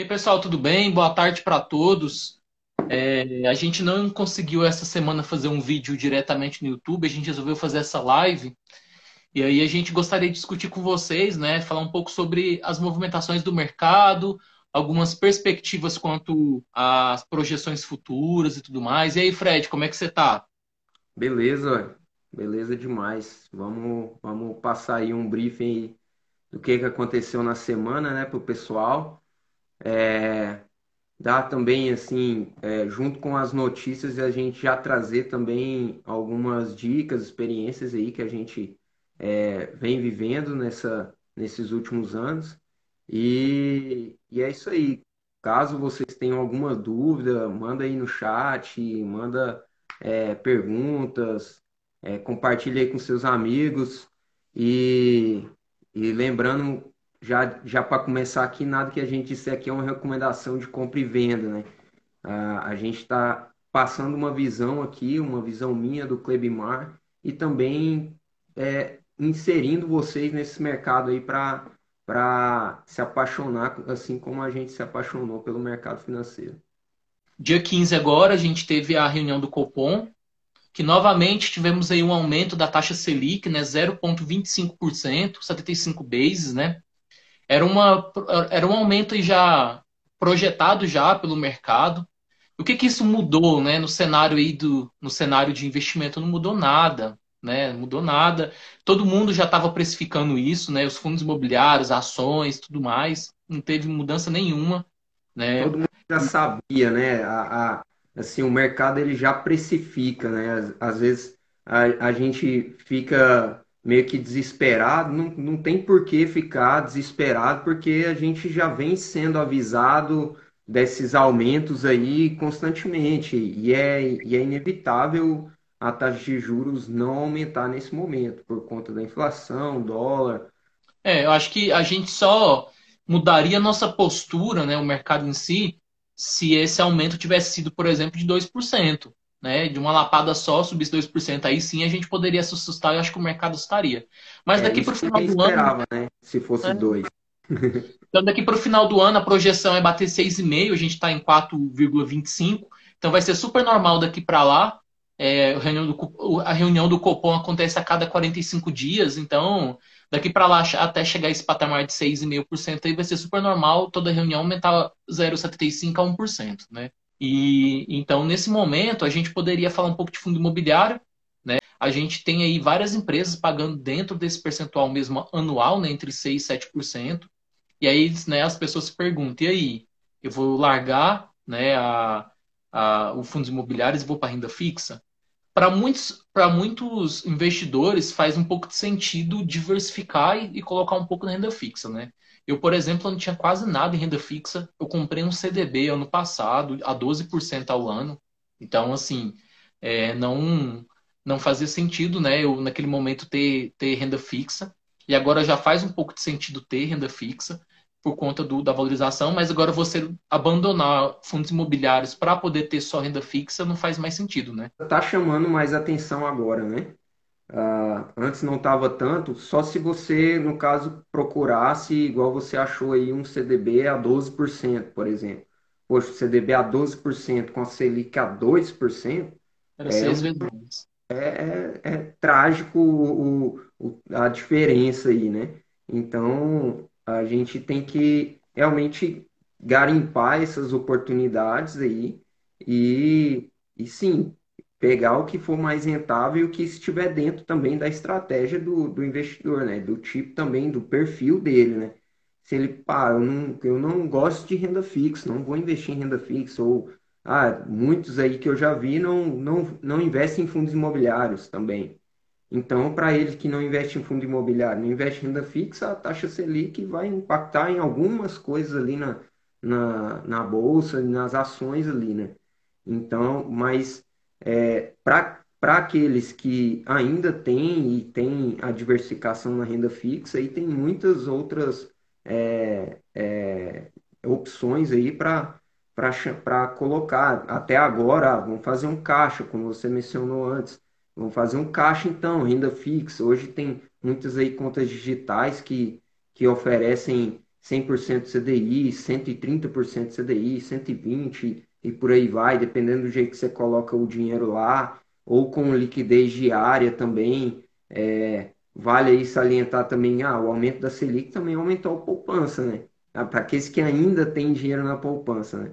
E aí, pessoal, tudo bem? Boa tarde para todos. É, a gente não conseguiu essa semana fazer um vídeo diretamente no YouTube, a gente resolveu fazer essa live. E aí a gente gostaria de discutir com vocês, né? Falar um pouco sobre as movimentações do mercado, algumas perspectivas quanto às projeções futuras e tudo mais. E aí, Fred, como é que você está? Beleza, beleza demais. Vamos, vamos passar aí um briefing do que, que aconteceu na semana, né, para o pessoal. É, dar também, assim, é, junto com as notícias, a gente já trazer também algumas dicas, experiências aí que a gente é, vem vivendo nessa, nesses últimos anos. E, e é isso aí. Caso vocês tenham alguma dúvida, manda aí no chat, manda é, perguntas, é, compartilhe aí com seus amigos. E, e lembrando, já, já para começar aqui, nada que a gente disser aqui é uma recomendação de compra e venda, né? a a gente está passando uma visão aqui, uma visão minha do Clebimar e também é, inserindo vocês nesse mercado aí para para se apaixonar, assim como a gente se apaixonou pelo mercado financeiro. Dia 15 agora, a gente teve a reunião do Copom, que novamente tivemos aí um aumento da taxa Selic, né, 0,25%, 75 bases, né? Era, uma, era um aumento já projetado já pelo mercado. O que que isso mudou, né, no cenário aí do no cenário de investimento não mudou nada né? Mudou nada. Todo mundo já estava precificando isso, né? Os fundos imobiliários, ações, tudo mais. Não teve mudança nenhuma, né? Todo mundo já sabia, né? A, a, assim, o mercado ele já precifica, né? Às, às vezes a, a gente fica meio que desesperado, não, não tem por que ficar desesperado, porque a gente já vem sendo avisado desses aumentos aí constantemente, e é, e é inevitável a taxa de juros não aumentar nesse momento, por conta da inflação, dólar. É, eu acho que a gente só mudaria nossa postura, né, o mercado em si, se esse aumento tivesse sido, por exemplo, de 2%. Né, de uma lapada só, subisse 2%, aí sim a gente poderia se assustar e acho que o mercado estaria. Mas É daqui para o final do esperava, ano. né? Se fosse né, dois. Então, daqui para o final do ano, a projeção é bater 6,5, a gente está em 4,25. Então, vai ser super normal daqui para lá. É, a, reunião do, a reunião do Copom acontece a cada 45 dias, então daqui para lá até chegar esse patamar de 6,5% aí vai ser super normal toda reunião aumentar 0,75% a 1%, né? E então nesse momento a gente poderia falar um pouco de fundo imobiliário, né? A gente tem aí várias empresas pagando dentro desse percentual mesmo anual, né, entre 6 e 7%. E aí, né, as pessoas se perguntam, e aí, eu vou largar, né, a, a, o fundos imobiliários e vou para renda fixa? Para muitos, muitos investidores faz um pouco de sentido diversificar e, e, colocar um pouco na renda fixa, né? Eu, por exemplo, não tinha quase nada em renda fixa. Eu comprei um CDB ano passado a 12% ao ano. Então, assim, é, não não fazia sentido, né? Eu naquele momento ter, ter renda fixa. E agora já faz um pouco de sentido ter renda fixa por conta do, da valorização, mas agora você abandonar fundos imobiliários para poder ter só renda fixa não faz mais sentido, né? Tá chamando mais atenção agora, né? Ah, antes não estava tanto, só se você, no caso, procurasse, igual você achou aí, um CDB a 12%, por exemplo. Poxa, o CDB a 12% com a Selic a 2%, Era é, seis vezes mais. é, é trágico o, o- a diferença aí, né? Então, a gente tem que realmente garimpar essas oportunidades aí e, e sim, pegar o que for mais rentável e o que estiver dentro também da estratégia do, do investidor, né? Do tipo também, do perfil dele, né? Se ele, pá, eu não, eu não gosto de renda fixa, não vou investir em renda fixa, ou ah, muitos aí que eu já vi não, não, não investem em fundos imobiliários também. Então, para eles que não investem em fundo imobiliário, não investem em renda fixa, a taxa Selic vai impactar em algumas coisas ali na, na, na bolsa, nas ações ali, né? Então, mas é, para aqueles que ainda têm e têm a diversificação na renda fixa, aí tem muitas outras é, é, opções aí para para colocar. Até agora, vamos fazer um caixa, como você mencionou antes. Vamos fazer um caixa então, renda fixa. Hoje tem muitas aí contas digitais que, que oferecem 100% CDI, 130% CDI, 120% e por aí vai, dependendo do jeito que você coloca o dinheiro lá, ou com liquidez diária também. É, vale aí salientar também, ah, o aumento da Selic também aumentou a poupança, né? Ah, Para aqueles que ainda têm dinheiro na poupança, né?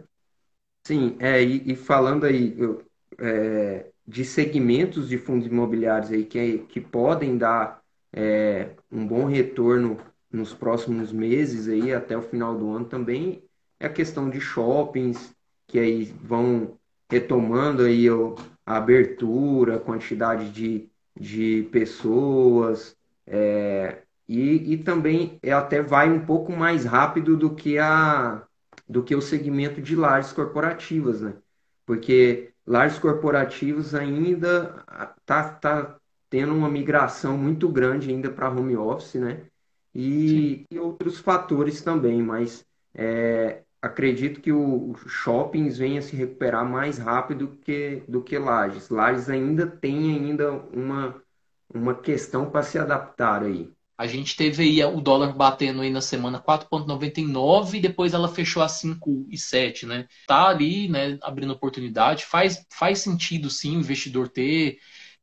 Sim, é, e, e falando aí eu, é, de segmentos de fundos imobiliários aí que, que podem dar é, um bom retorno nos próximos meses aí até o final do ano também é a questão de shoppings que aí vão retomando aí a abertura, quantidade de, de pessoas é, e, e também é, até vai um pouco mais rápido do que a do que o segmento de lajes corporativas, né? Porque lajes corporativos ainda tá, tá tendo uma migração muito grande ainda para home office, né? E, e, outros fatores também, mas é, acredito que o shoppings venha se recuperar mais rápido que, do que lajes. Lajes ainda tem ainda uma, uma questão para se adaptar aí. A gente teve aí o dólar batendo aí na semana 4,99 e depois ela fechou a 5,7, né? Tá ali, né, abrindo oportunidade. Faz, faz sentido sim o investidor ter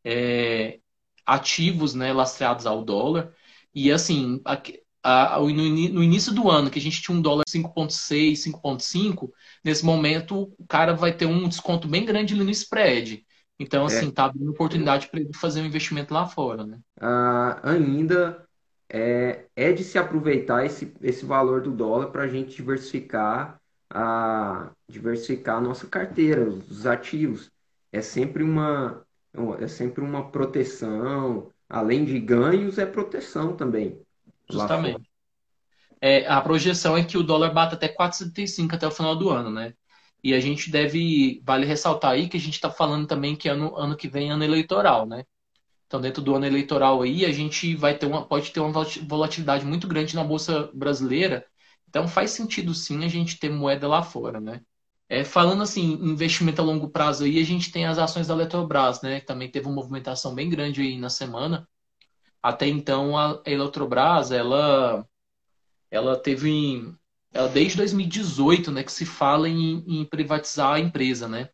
é, ativos, né, lastreados ao dólar. E assim, a, a, no, no, início do ano, que a gente tinha um dólar 5,6, 5,5, nesse momento o cara vai ter um desconto bem grande ali no spread. Então, assim, é. tá abrindo oportunidade para ele fazer um investimento lá fora, né? Ah, ainda é, é de se aproveitar esse, esse valor do dólar para a gente diversificar a, diversificar a nossa carteira, os ativos. É sempre uma, é sempre uma proteção, além de ganhos, é proteção também. Justamente. É, a projeção é que o dólar bata até 4,75 até o final do ano, né? E a gente deve, vale ressaltar aí que a gente está falando também que ano, ano que vem é ano eleitoral, né? Então, dentro do ano eleitoral aí, a gente vai ter uma, pode ter uma volatilidade muito grande na Bolsa Brasileira. Então, faz sentido sim a gente ter moeda lá fora, né? É, falando assim, investimento a longo prazo aí, a gente tem as ações da Eletrobras, né? Que também teve uma movimentação bem grande aí na semana. Até então, a Eletrobras, ela, ela teve, ela, desde 2018, né, que se fala em, em privatizar a empresa, né?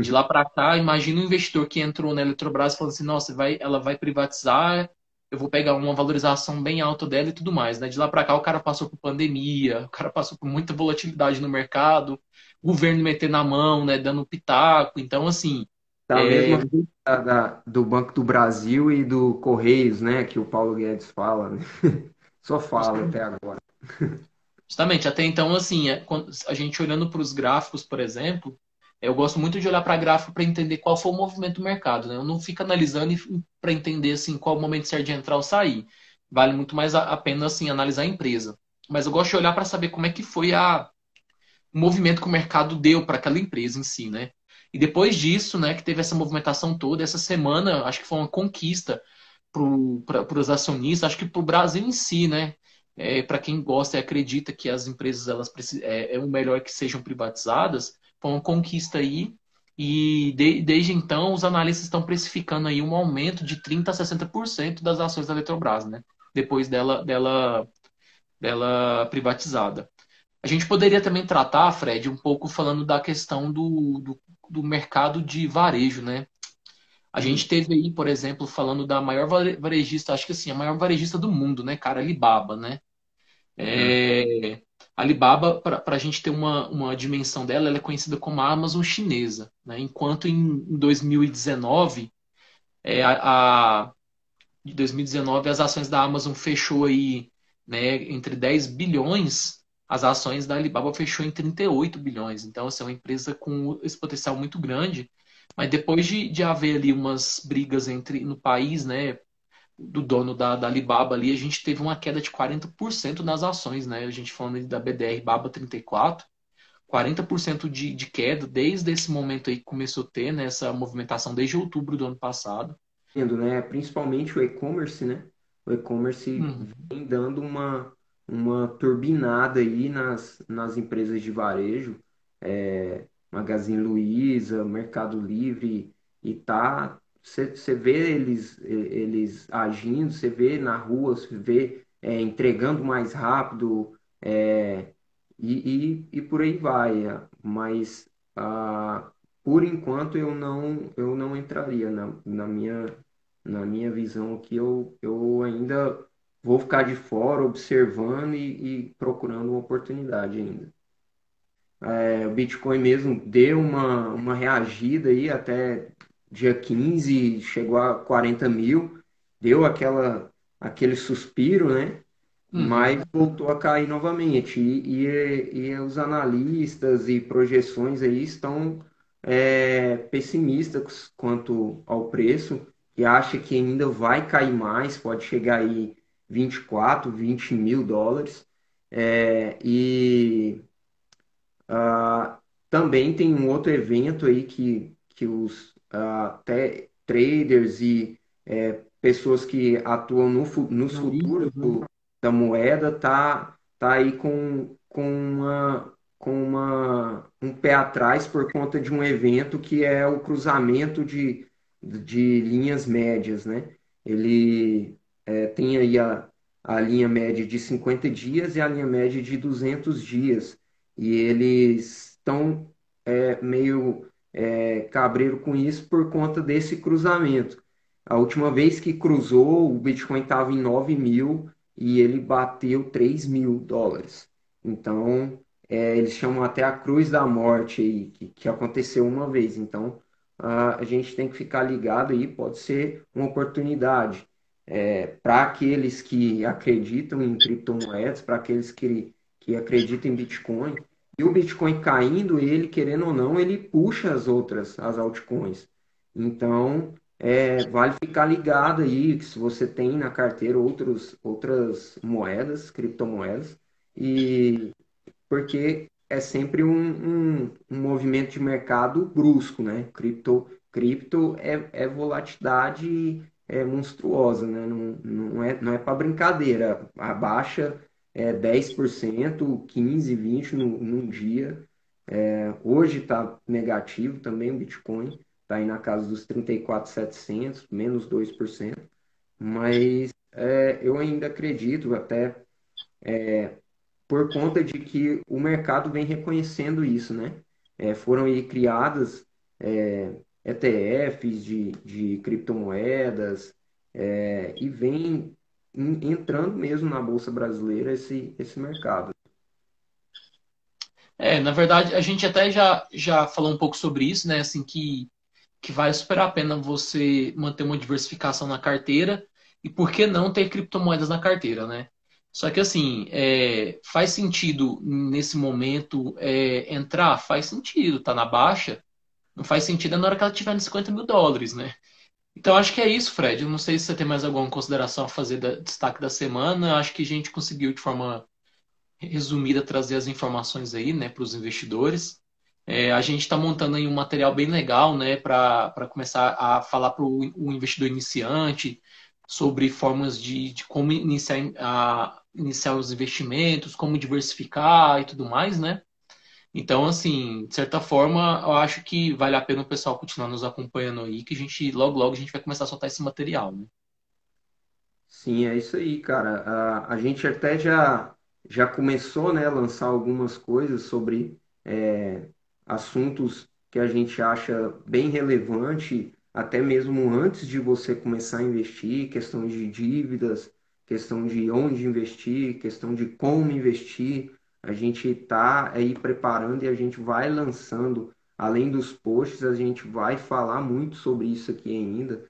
De lá para cá, imagina um investidor que entrou na Eletrobras falando assim, nossa, vai, ela vai privatizar, eu vou pegar uma valorização bem alta dela e tudo mais, né? De lá para cá o cara passou por pandemia, o cara passou por muita volatilidade no mercado, o governo metendo na mão, né, dando pitaco, então assim, Tá é... da, da, do Banco do Brasil e do Correios, né, que o Paulo Guedes fala, né? Só fala até agora. Justamente, até então, assim, é, a gente olhando para os gráficos, por exemplo, eu gosto muito de olhar para gráfico para entender qual foi o movimento do mercado. Né? Eu não fico analisando para entender assim, qual o momento certo de entrar ou sair. Vale muito mais a, pena assim, analisar a empresa. Mas eu gosto de olhar para saber como é que foi a, o movimento que o mercado deu para aquela empresa em si. Né? E depois disso, né, que teve essa movimentação toda, essa semana, acho que foi uma conquista para os acionistas, acho que para o Brasil em si, né? É, para quem gosta e acredita que as empresas elas é, é o melhor que sejam privatizadas, foi uma conquista aí. E de, desde então, os analistas estão precificando aí um aumento de 30% a 60% das ações da Eletrobras, né? Depois dela, dela, dela privatizada. A gente poderia também tratar, Fred, um pouco falando da questão do, do, do mercado de varejo, né? A gente teve aí, por exemplo, falando da maior varejista, acho que assim, a maior varejista do mundo, né, cara? Alibaba, né? É, a Alibaba, para a gente ter uma, uma dimensão dela, ela é conhecida como a Amazon chinesa. Né? Enquanto em 2019, é, a, a, 2019 as ações da Amazon fechou aí né, entre 10 bilhões, as ações da Alibaba fechou em 38 bilhões. Então, assim, é uma empresa com esse potencial muito grande. Mas depois de, de haver ali umas brigas entre no país, né, do dono da, da Alibaba ali, a gente teve uma queda de 40% nas ações, né? A gente falando da BDR Baba 34, 40% de, de queda desde esse momento aí que começou a ter né, essa movimentação desde outubro do ano passado. Entendo, né? Principalmente o e-commerce, né? O e-commerce uhum. vem dando uma, uma turbinada aí nas, nas empresas de varejo, é, Magazine Luiza, Mercado Livre, e tá você vê eles, eles agindo, você vê na rua, você vê é, entregando mais rápido, É, e, e, e por aí vai. Mas ah, por enquanto eu não eu não entraria na, na minha na minha visão aqui eu, eu ainda vou ficar de fora observando e, e procurando uma oportunidade ainda. É, o Bitcoin mesmo deu uma, uma reagida aí até dia 15, chegou a 40 mil, deu aquela, aquele suspiro, né? Uhum. Mas voltou a cair novamente. E, e, e os analistas e projeções aí estão é, pessimistas quanto ao preço e acha que ainda vai cair mais, pode chegar aí 24, 20 mil dólares. É, e uh, também tem um outro evento aí que, que os uh, traders e é, pessoas que atuam no, nos futuros do, da moeda tá, tá aí com, com, uma, com uma, um pé atrás por conta de um evento que é o cruzamento de, de linhas médias, né? Ele é, tem aí a, a linha média de 50 dias e a linha média de 200 dias. E eles estão é, meio é, cabreiro com isso por conta desse cruzamento. A última vez que cruzou, o Bitcoin estava em 9 mil e ele bateu 3 mil dólares. Então, é, eles chamam até a cruz da morte aí, que, que aconteceu uma vez. Então, a, a gente tem que ficar ligado aí, pode ser uma oportunidade é, para aqueles que acreditam em criptomoedas, para aqueles que, que acreditam em Bitcoin. E o Bitcoin caindo, ele, querendo ou não, ele puxa as outras, as altcoins. Então, é, vale ficar ligado aí, que se você tem na carteira outros, outras moedas, criptomoedas, e porque é sempre um, um, um movimento de mercado brusco, né? Cripto, cripto é, é volatilidade é monstruosa, né? Não, não é, não é para brincadeira. A baixa é 10%, 15%, 20% no, num dia. É, hoje está negativo também o Bitcoin, está aí na casa dos 34,700, menos 2%. Mas é, eu ainda acredito, até é, por conta de que o mercado vem reconhecendo isso, né? É, foram aí criadas é, ETFs de, de criptomoedas, é, e vem entrando mesmo na Bolsa Brasileira esse, esse mercado. É, na verdade, a gente até já, já falou um pouco sobre isso, né? Assim, que, que vale super a pena você manter uma diversificação na carteira e por que não ter criptomoedas na carteira, né? Só que assim, é, faz sentido nesse momento é, entrar? Faz sentido, tá na baixa, não faz sentido na hora que ela tiver nos 50 mil dólares, né? Então acho que é isso, Fred. Eu não sei se você tem mais alguma consideração a fazer da destaque da semana. Acho que a gente conseguiu de forma resumida trazer as informações aí, né, para os investidores. É, a gente está montando aí um material bem legal, né, para começar a falar para o investidor iniciante sobre formas de, de como iniciar, a, iniciar os investimentos, como diversificar e tudo mais, né? Então, assim, de certa forma, eu acho que vale a pena o pessoal continuar nos acompanhando aí, que a gente, logo, logo, a gente vai começar a soltar esse material, né? Sim, é isso aí, cara. A, a gente até já, já começou, né, a lançar algumas coisas sobre é, assuntos que a gente acha bem relevante, até mesmo antes de você começar a investir, questão de dívidas, questão de onde investir, questão de como investir a gente está aí preparando e a gente vai lançando, além dos posts, a gente vai falar muito sobre isso aqui ainda.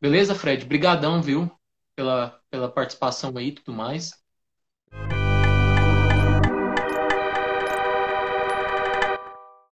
Beleza, Fred? Brigadão, viu? Pela, pela participação aí e tudo mais.